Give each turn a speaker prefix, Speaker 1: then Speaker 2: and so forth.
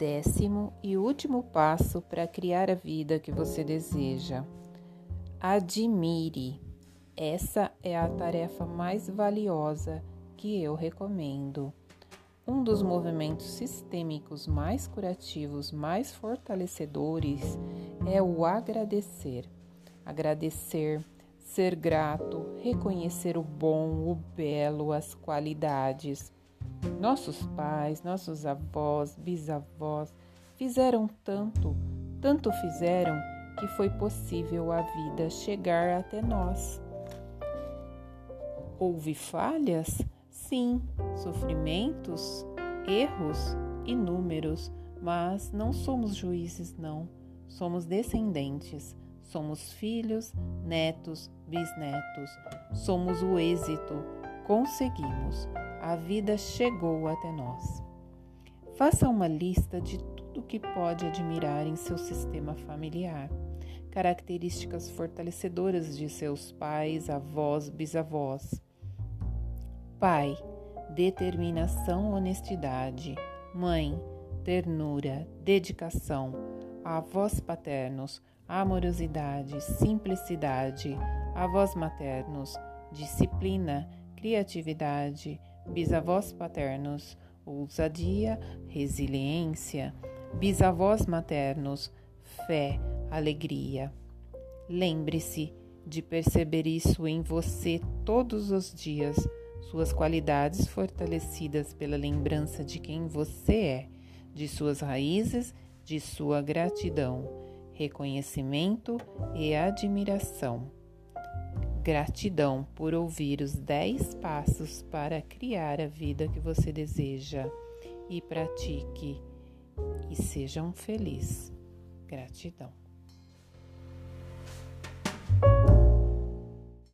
Speaker 1: Décimo e último passo para criar a vida que você deseja. Admire. Essa é a tarefa mais valiosa que eu recomendo. Um dos movimentos sistêmicos mais curativos, mais fortalecedores é o agradecer. Agradecer, ser grato, reconhecer o bom, o belo, as qualidades. Nossos pais, nossos avós, bisavós fizeram tanto, tanto fizeram que foi possível a vida chegar até nós. Houve falhas? Sim, sofrimentos, erros inúmeros, mas não somos juízes, não. Somos descendentes, somos filhos, netos, bisnetos. Somos o êxito, conseguimos. A vida chegou até nós. Faça uma lista de tudo que pode admirar em seu sistema familiar. Características fortalecedoras de seus pais, avós, bisavós Pai, determinação, honestidade. Mãe, ternura, dedicação. Avós paternos, amorosidade, simplicidade. Avós maternos, disciplina, criatividade. Bisavós paternos, ousadia, resiliência. Bisavós maternos, fé, alegria. Lembre-se de perceber isso em você todos os dias suas qualidades fortalecidas pela lembrança de quem você é, de suas raízes, de sua gratidão, reconhecimento e admiração. Gratidão por ouvir os 10 passos para criar a vida que você deseja e pratique e sejam felizes. Gratidão.